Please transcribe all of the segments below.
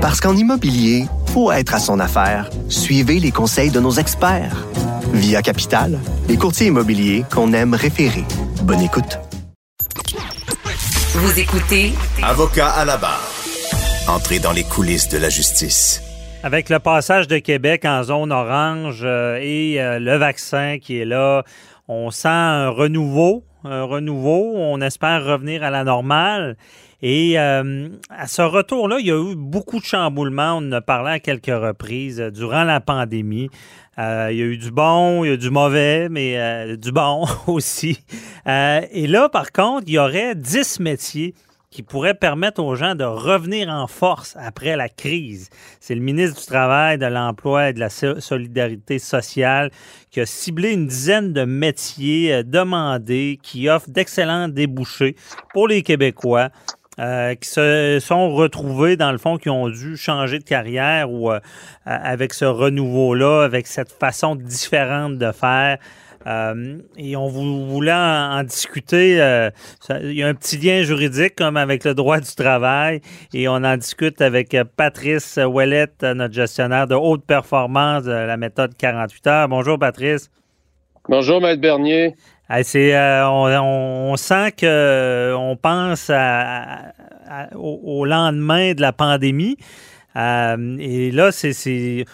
Parce qu'en immobilier, faut être à son affaire. Suivez les conseils de nos experts. Via Capital, les courtiers immobiliers qu'on aime référer. Bonne écoute. Vous écoutez Avocat à la barre. Entrez dans les coulisses de la justice. Avec le passage de Québec en zone orange euh, et euh, le vaccin qui est là, on sent un renouveau, un renouveau. On espère revenir à la normale. Et euh, à ce retour-là, il y a eu beaucoup de chamboulements. On en a parlé à quelques reprises euh, durant la pandémie. Euh, il y a eu du bon, il y a eu du mauvais, mais du bon aussi. et là, par contre, il y aurait 10 métiers qui pourraient permettre aux gens de revenir en force après la crise. C'est le ministre du Travail, de l'Emploi et de la Solidarité sociale qui a ciblé une dizaine de métiers demandés qui offrent d'excellents débouchés pour les Québécois. Euh, qui se sont retrouvés, dans le fond, qui ont dû changer de carrière ou euh, avec ce renouveau-là, avec cette façon différente de faire. Euh, et on voulait en, discuter. il y a un petit lien juridique comme avec le droit du travail et on en discute avec Patrice Ouellette, notre gestionnaire de haute performance de la méthode 48 heures. Bonjour Patrice. Bonjour Maître Bernier. C'est, euh, on, sent que euh, on pense au, lendemain de la pandémie. Euh, et là, c'est, c'est,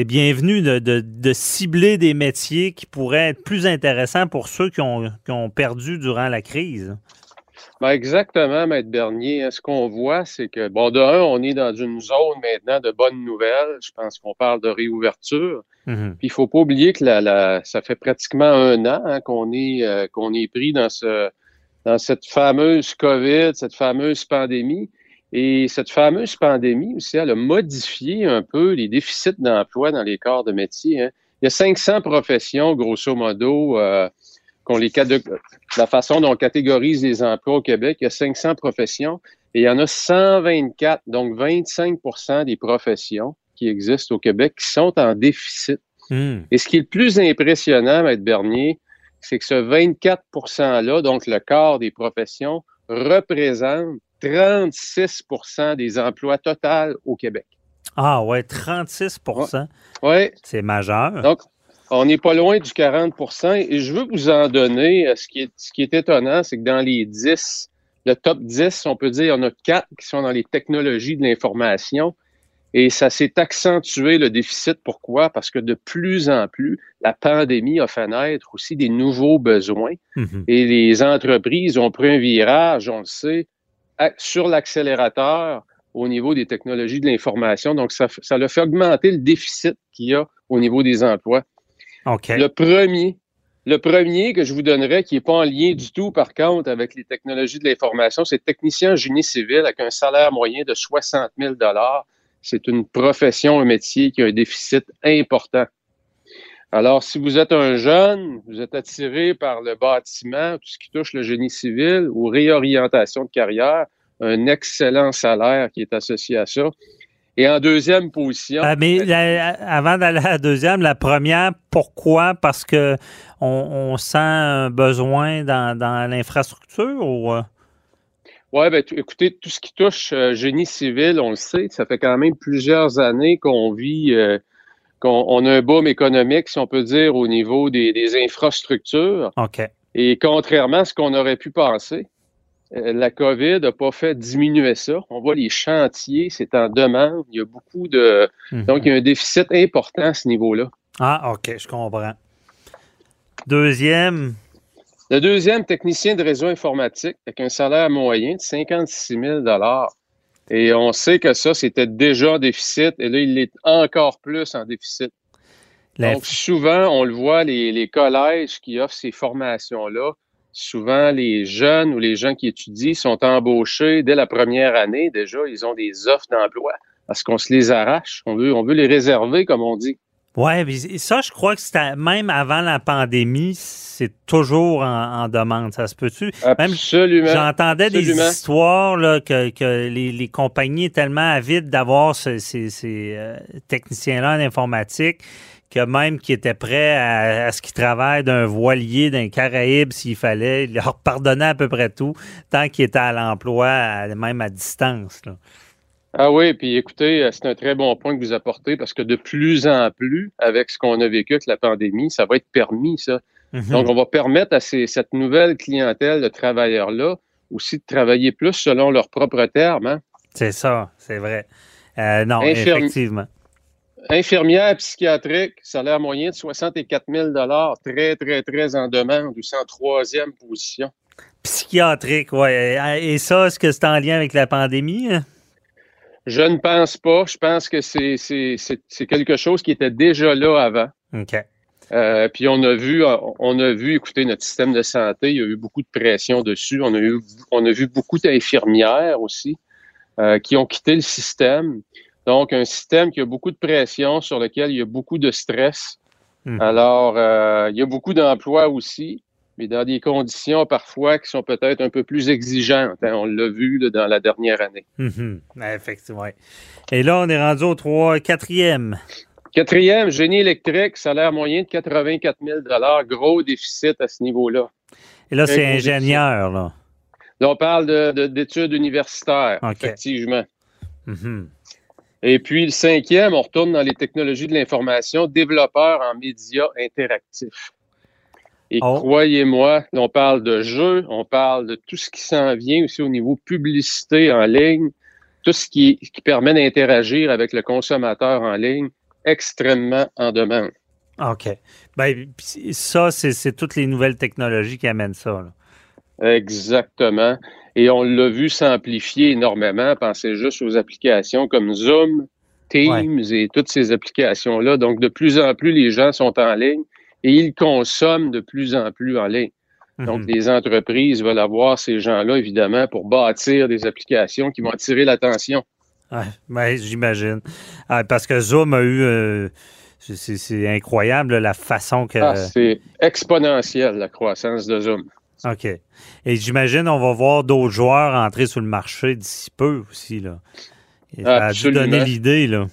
bienvenu de, cibler des métiers qui pourraient être plus intéressants pour ceux qui ont, qui ont perdu durant la crise. Ben exactement, Maître Bernier. Ce qu'on voit, c'est que, bon, de un, on est dans une zone maintenant de bonnes nouvelles. Je pense qu'on parle de réouverture. Mm-hmm. Puis il faut pas oublier que la, ça fait pratiquement un an hein, qu'on est euh, qu'on est pris dans ce dans cette fameuse COVID, cette fameuse pandémie. Et cette fameuse pandémie aussi, elle a modifié un peu les déficits d'emploi dans les corps de métier. Hein. Il y a 500 professions, grosso modo, euh, qu'on les la façon dont on catégorise les emplois au Québec, il y a 500 professions et il y en a 124, donc 25% des professions qui existent au Québec qui sont en déficit. Hmm. Et ce qui est le plus impressionnant, Maître Bernier, c'est que ce 24 %-là, donc le quart des professions, représente 36% des emplois totaux au Québec. Ah ouais, 36 Oui. C'est majeur. Donc, on n'est pas loin du 40% et je veux vous en donner. Euh, ce qui est, ce qui est étonnant, c'est que dans les 10, le top 10, on peut dire, en a quatre qui sont dans les technologies de l'information. Et ça s'est accentué le déficit. Pourquoi? Parce que de plus en plus, la pandémie a fait naître aussi des nouveaux besoins. Mm-hmm. Et les entreprises ont pris un virage, on le sait, sur l'accélérateur au niveau des technologies de l'information. Donc, ça, ça fait augmenter le déficit qu'il y a au niveau des emplois. Le premier, le premier que je vous donnerais, qui n'est pas en lien du tout, par contre, avec les technologies de l'information, c'est technicien en génie civil avec un salaire moyen de 60 000 C'est une profession, un métier qui a un déficit important. Alors, si vous êtes un jeune, vous êtes attiré par le bâtiment, tout ce qui touche le génie civil ou réorientation de carrière, un excellent salaire qui est associé à ça. Et en deuxième position. Euh, mais avant d'aller à la deuxième, la première, pourquoi? Parce que on, sent un besoin dans, l'infrastructure ou. Euh? Oui, ben, écoutez, tout ce qui touche euh, génie civil, on le sait, ça fait quand même plusieurs années qu'on vit, qu'on a un boom économique, si on peut dire, au niveau des, des infrastructures. OK. Et contrairement à ce qu'on aurait pu penser, euh, la COVID n'a pas fait diminuer ça. On voit les chantiers, c'est en demande. Il y a beaucoup de. Mhm. Donc, il y a un déficit important à ce niveau-là. Ah, OK, je comprends. Deuxième. Le deuxième, technicien de réseau informatique, avec un salaire moyen de 56 000 Et on sait que ça, c'était déjà en déficit. Et là, il est encore plus en déficit. Donc, souvent, on le voit, les collèges qui offrent ces formations-là, souvent les jeunes ou les gens qui étudient sont embauchés dès la première année. Déjà, ils ont des offres d'emploi parce qu'on se les arrache. On veut, on veut les réserver, comme on dit. Oui, ça, je crois que c'était même avant la pandémie, c'est toujours en, demande. Ça se peut-tu? Absolument. J'entendais des histoires là, que, les, compagnies sont tellement avides d'avoir ces, euh, techniciens-là en informatique que même qui étaient prêts à, ce qu'ils travaillent d'un voilier, d'un Caraïbe s'il fallait, il leur pardonnait à peu près tout tant qu'ils étaient à l'emploi, même à distance. Ah oui, puis écoutez, c'est un très bon point que vous apportez parce que de plus en plus, avec ce qu'on a vécu avec la pandémie, ça va être permis, ça. Mhm. Donc, on va permettre à ces, cette nouvelle clientèle de travailleurs-là aussi de travailler plus selon leurs propres termes. Hein? C'est ça, c'est vrai. Euh, non, Infirmi- effectivement. Infirmière psychiatrique, salaire moyen de 64 000 très, très, très en demande, aussi en troisième position. Psychiatrique, oui. Et ça, est-ce que c'est en lien avec la pandémie? hein? Je ne pense pas. Je pense que c'est c'est- c'est- quelque chose qui était déjà là avant. OK. Euh, puis on a vu, on a vu, écoutez, notre système de santé, il y a eu beaucoup de pression dessus. On a eu, on a vu beaucoup d'infirmières aussi euh, qui ont quitté le système. Donc, un système qui a beaucoup de pression, sur lequel il y a beaucoup de stress. Mhm. Alors, euh, il y a beaucoup d'emplois aussi, mais dans des conditions parfois qui sont peut-être un peu plus exigeantes. hein. On l'a vu là, dans la dernière année. Mhm. Effectivement. Et là, on est rendu au 3, quatrième. Quatrième, génie électrique, salaire moyen de 84 000 gros déficit à ce niveau-là. Et là, c'est déficit. ingénieur, là. Là, on parle de- de- d'études universitaires, effectivement. Mhm. Et puis, le cinquième, on retourne dans les technologies de l'information, développeur en médias interactifs. Et Oh. croyez-moi, on parle de jeux, on parle de tout ce qui s'en vient aussi au niveau publicité en ligne, tout ce qui, qui permet d'interagir avec le consommateur en ligne, extrêmement en demande. OK. Ben, ça, c'est toutes les nouvelles technologies qui amènent ça. là. Exactement. Et on l'a vu s'amplifier énormément. Pensez juste aux applications comme Zoom, Teams et toutes ces applications-là. Donc, de plus en plus, les gens sont en ligne et ils consomment de plus en plus en ligne. Donc, Mhm. les entreprises veulent avoir ces gens-là, évidemment, pour bâtir des applications qui vont attirer l'attention. Ouais, ben, j'imagine. Ah, parce que Zoom a eu. euh, c'est- incroyable la façon que. Ah, c'est exponentiel, la croissance de Zoom. OK. Et j'imagine on va voir d'autres joueurs entrer sur le marché d'ici peu aussi. Là. Et ça a dû donner l'idée. là.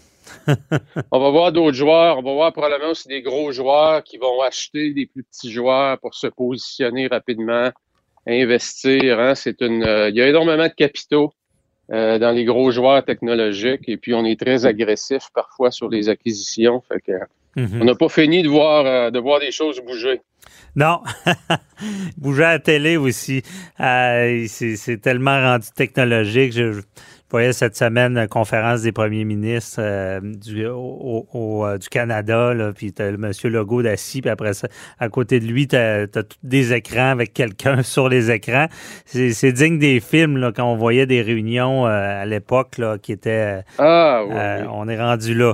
On va voir d'autres joueurs. On va voir probablement aussi des gros joueurs qui vont acheter des plus petits joueurs pour se positionner rapidement, investir. hein. C'est une, euh, il y a énormément de capitaux euh, dans les gros joueurs technologiques et puis on est très agressif parfois sur les acquisitions. Fait que, Mhm. on n'a pas fini de voir, euh, de voir des choses bouger. Non. Bouger à la télé aussi. C'est c'est tellement rendu technologique. Je, je voyais cette semaine une conférence des premiers ministres euh, du, au, au- euh, du Canada, là, puis t'as le monsieur Legault d'assis, puis après ça, à côté de lui, t'as as tous des écrans avec quelqu'un sur les écrans. C'est c'est digne des films, là, quand on voyait des réunions euh, à l'époque, là, qui étaient... Ah oui. Euh, oui. on est rendu là.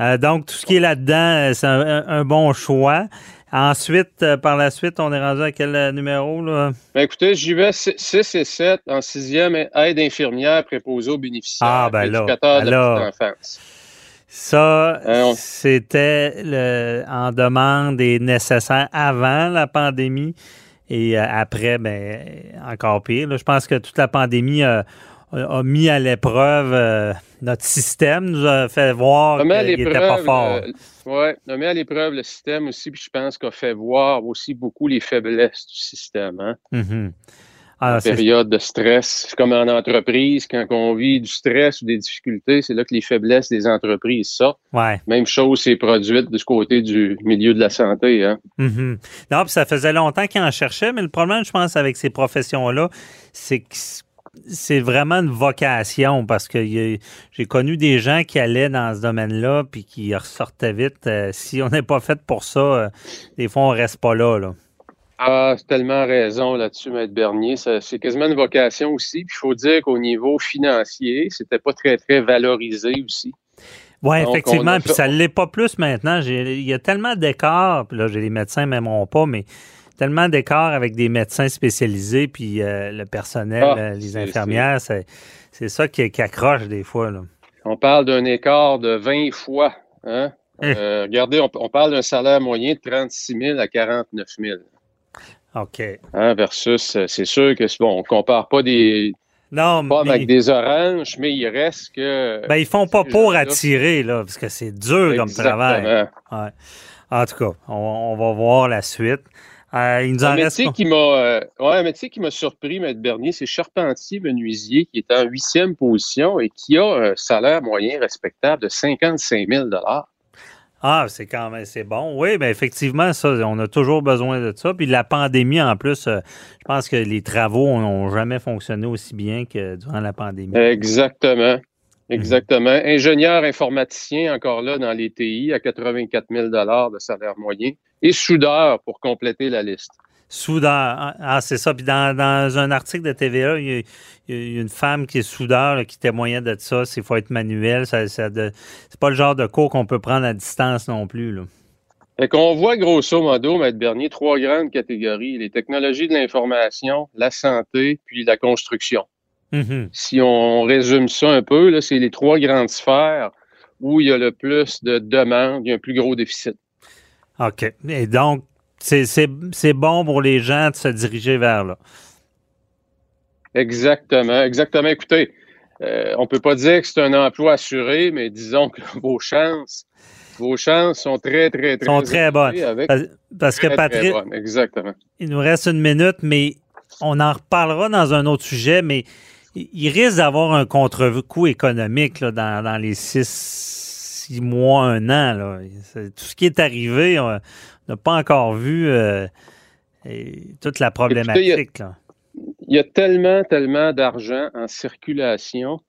Euh, donc, tout ce qui est là-dedans, euh, c'est un- un bon choix. Ensuite, euh, par la suite, on est rendu à quel euh, numéro? Là? Ben, écoutez, j'y vais 6 et 7 en sixième aide infirmière préposée aux bénéficiaires. Ah, ben là, éducateur de la alors. petite enfance. Ça, Euh, on- c'était en demande et nécessaire avant la pandémie et après, ben, encore pire. là. Je pense que toute la pandémie a, a mis à l'épreuve euh, notre système, nous a fait voir qu'il n'était pas l'épreuve, fort. euh, ouais, on met à l'épreuve le système aussi, puis je pense qu'on fait voir aussi beaucoup les faiblesses du système. Hein? Mhm. Ah, période de stress, comme en entreprise, quand on vit du stress ou des difficultés, c'est là que les faiblesses des entreprises sortent. ouais. Même chose s'est produite de ce côté du milieu de la santé. Hein? Mhm. Non, puis ça faisait longtemps qu'ils en cherchaient, mais le problème, je pense, avec ces professions-là, c'est que c'est vraiment une vocation parce que j'ai connu des gens qui allaient dans ce domaine-là puis qui ressortaient vite. Euh, si on n'est pas fait pour ça, euh, des fois, on reste pas là. là. Ah, c'est tellement raison là-dessus, Maître Bernier. C'est quasiment une vocation aussi. Puis il faut dire qu'au niveau financier, c'était pas très, très valorisé aussi. Oui, effectivement. Puis ça ne l'est pas plus maintenant. Il y a tellement d'écarts. Puis là, j'ai les médecins m'aimeront pas, mais tellement d'écarts avec des médecins spécialisés puis euh, le personnel, Ah, euh, les infirmières. C'est c'est ça qui, qui accroche des fois. Là. On parle d'un écart de 20 fois. Hein? Hein. Euh, regardez, on, on parle d'un salaire moyen de 36 000 à 49 000. OK. Hein, versus, c'est sûr que, c'est bon, on compare pas des Non, pommes mais avec des oranges, mais il reste que... ben, ils font pas pour attirer, là, parce que c'est dur comme travail. Ouais. En tout cas, on, on va voir la suite. Euh, il nous en un reste. métier qui m'a euh, ouais, un métier qui m'a surpris, Maître Bernier, c'est charpentier menuisier qui est en huitième position et qui a un salaire moyen respectable de 55 000 Ah, c'est quand même c'est bon. Oui, bien effectivement, ça, on a toujours besoin de ça. Puis la pandémie, en plus, euh, je pense que les travaux n'ont jamais fonctionné aussi bien que durant la pandémie. Exactement. Exactement. Ingénieur informaticien, encore là, dans les TI, à 84 000 de salaire moyen. Et soudeur, pour compléter la liste. Soudeur. Ah, ah, c'est ça. Puis dans, dans, un article de TVA, il y a, il y a une femme qui est soudeur là, qui témoignait de ça. Il faut être manuel. Ça, ça de, c'est pas le genre de cours qu'on peut prendre à distance non plus. Là. Fait qu'on voit grosso modo, Maître Bernier, trois grandes catégories. Les technologies de l'information, la santé, puis la construction. Mm-hmm. Si on résume ça un peu, c'est les trois grandes sphères où il y a le plus de demandes, il y a un plus gros déficit. OK. Et donc, c'est bon pour les gens de se diriger vers là. Exactement, exactement. Écoutez, euh, on peut pas dire que c'est un emploi assuré, mais disons que vos chances, vos chances sont très, très, très, sont très bonnes. Avec parce, parce très, que Patrick, exactement. Il nous reste une minute, mais on en reparlera dans un autre sujet, mais il risque d'avoir un contre-coup économique là, dans, dans, les six, six, mois, un an. Là. Tout ce qui est arrivé, on n'a pas encore vu euh, toute la problématique. Écoutez, il y a tellement, tellement d'argent en circulation.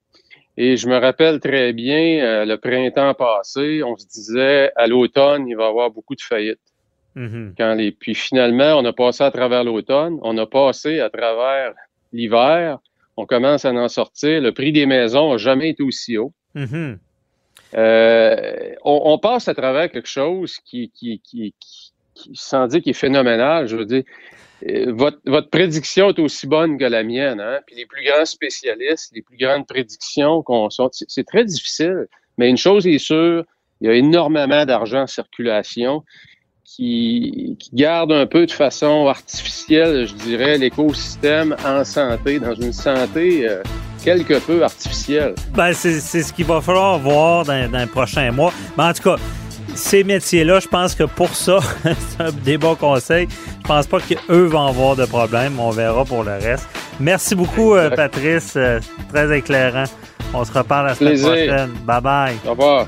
Et je me rappelle très bien, euh, le printemps passé, on se disait à l'automne, il va y avoir beaucoup de faillites. Mm -hmm. Quand les... Puis finalement, on a passé à travers l'automne, on a passé à travers l'hiver, on commence à en sortir. Le prix des maisons n'a jamais été aussi haut. Mm -hmm. euh, on, on, passe à travers quelque chose qui, qui, qui, qui, sans dire qui est phénoménal, je veux dire, votre, votre, prédiction est aussi bonne que la mienne. Hein? Puis les plus grands spécialistes, les plus grandes prédictions qu'on sort, c'est très difficile. Mais une chose est sûre, il y a énormément d'argent en circulation qui, qui, garde un peu de façon artificielle, je dirais, l'écosystème en santé, dans une santé euh, quelque peu artificielle. Ben, c'est ce qu'il va falloir voir dans, dans les prochains mois. Mais en tout cas, ces métiers-là, je pense que pour ça, c'est un des bons conseils. Je pense pas qu'eux vont avoir de problème. On verra pour le reste. Merci beaucoup, euh, Patrice. Euh, très éclairant. On se reparle la semaine Plaisir. prochaine. Bye bye. Au revoir.